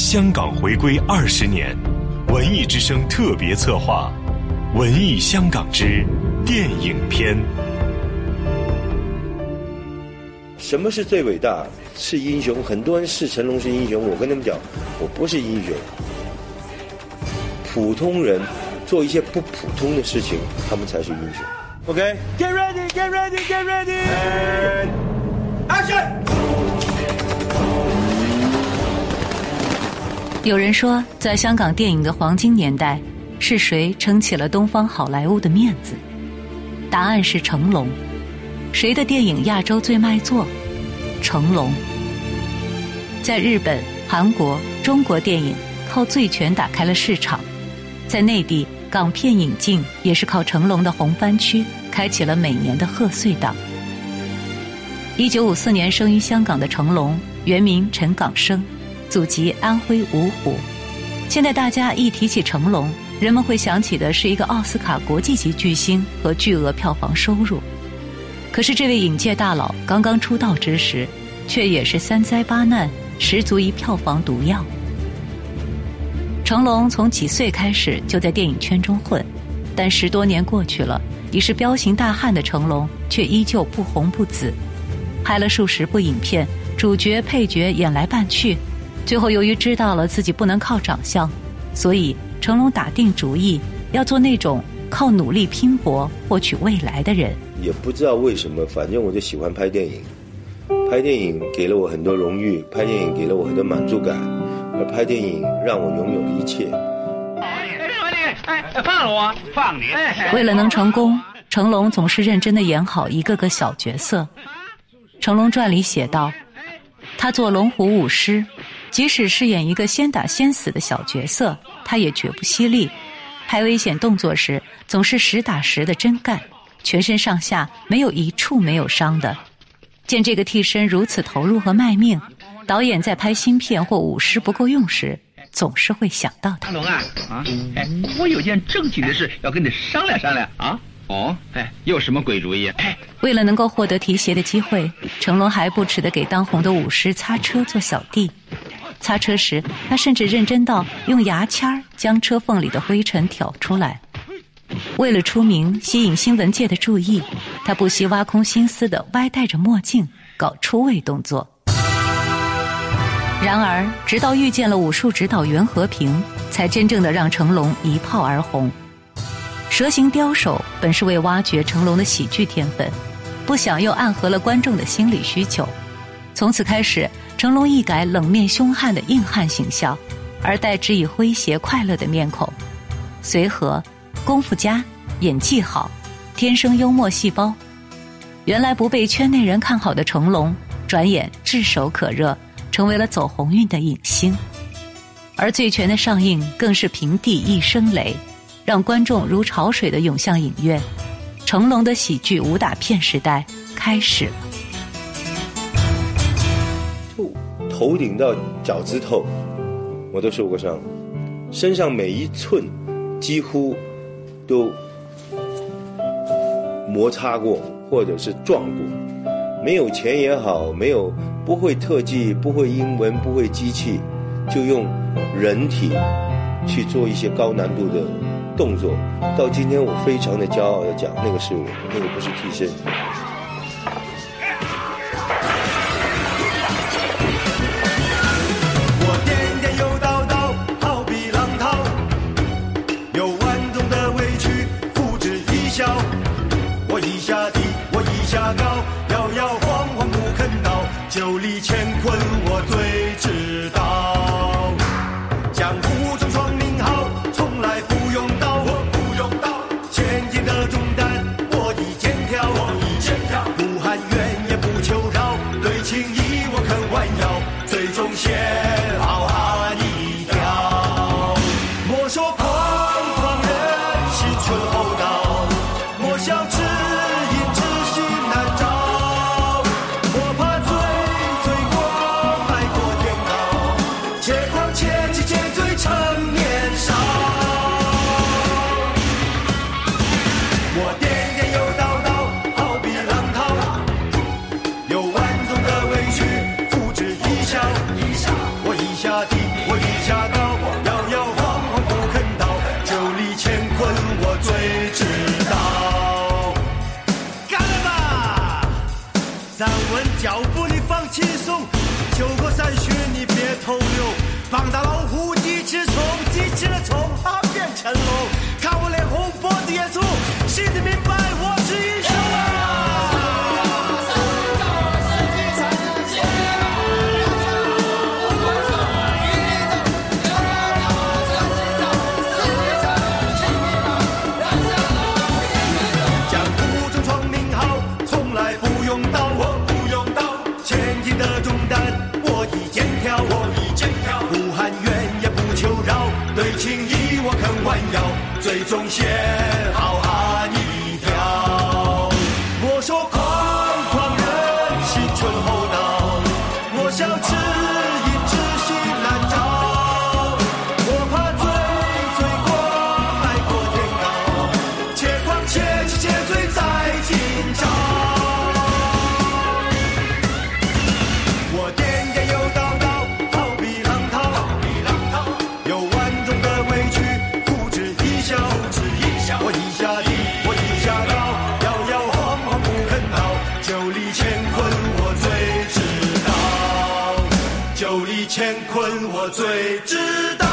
香港回归二十年，文艺之声特别策划《文艺香港之电影篇》。什么是最伟大？是英雄。很多人视成龙是英雄，我跟他们讲，我不是英雄。普通人做一些不普通的事情，他们才是英雄。OK，Get ready，Get ready，Get ready，Action！有人说，在香港电影的黄金年代，是谁撑起了东方好莱坞的面子？答案是成龙。谁的电影亚洲最卖座？成龙。在日本、韩国、中国电影靠醉拳打开了市场，在内地港片引进也是靠成龙的红番区开启了每年的贺岁档。一九五四年生于香港的成龙，原名陈港生，祖籍安徽芜湖。现在大家一提起成龙，人们会想起的是一个奥斯卡国际级巨星和巨额票房收入。可是这位影界大佬刚刚出道之时，却也是三灾八难，十足一票房毒药。成龙从几岁开始就在电影圈中混，但十多年过去了，已是彪形大汉的成龙却依旧不红不紫，拍了数十部影片，主角配角演来扮去，最后由于知道了自己不能靠长相，所以成龙打定主意要做那种靠努力拼搏获取未来的人。也不知道为什么，反正我就喜欢拍电影。拍电影给了我很多荣誉，拍电影给了我很多满足感，而拍电影让我拥有了一切。放了我，放你！为了能成功，成龙总是认真的演好一个个小角色。《成龙传》里写道：“他做龙虎舞狮，即使饰演一个先打先死的小角色，他也绝不犀利。拍危险动作时，总是实打实的真干。”全身上下没有一处没有伤的，见这个替身如此投入和卖命，导演在拍新片或舞狮不够用时，总是会想到他。龙啊啊！哎，我有件正经的事要跟你商量商量啊！哦，哎，又什么鬼主意？哎，为了能够获得提携的机会，成龙还不耻的给当红的舞狮擦车做小弟。擦车时，他甚至认真到用牙签将车缝里的灰尘挑出来。为了出名，吸引新闻界的注意，他不惜挖空心思的歪戴着墨镜，搞出位动作。然而，直到遇见了武术指导袁和平，才真正的让成龙一炮而红。蛇形刁手本是为挖掘成龙的喜剧天分，不想又暗合了观众的心理需求。从此开始，成龙一改冷面凶悍的硬汉形象，而代之以诙谐快乐的面孔，随和。功夫佳，演技好，天生幽默细胞。原来不被圈内人看好的成龙，转眼炙手可热，成为了走红运的影星。而《醉拳》的上映更是平地一声雷，让观众如潮水的涌向影院。成龙的喜剧武打片时代开始了。头顶到脚趾头，我都受过伤，身上每一寸几乎。都摩擦过，或者是撞过，没有钱也好，没有不会特技，不会英文，不会机器，就用人体去做一些高难度的动作。到今天，我非常的骄傲的讲，那个是我，那个不是替身。地下高摇摇晃晃不肯倒，酒里乾坤我最。轻松酒过三巡你别偷溜放大老虎鸡吃虫鸡吃了虫它变成龙。看我脸红脖子也粗心里明白最终写好乾坤我最知道。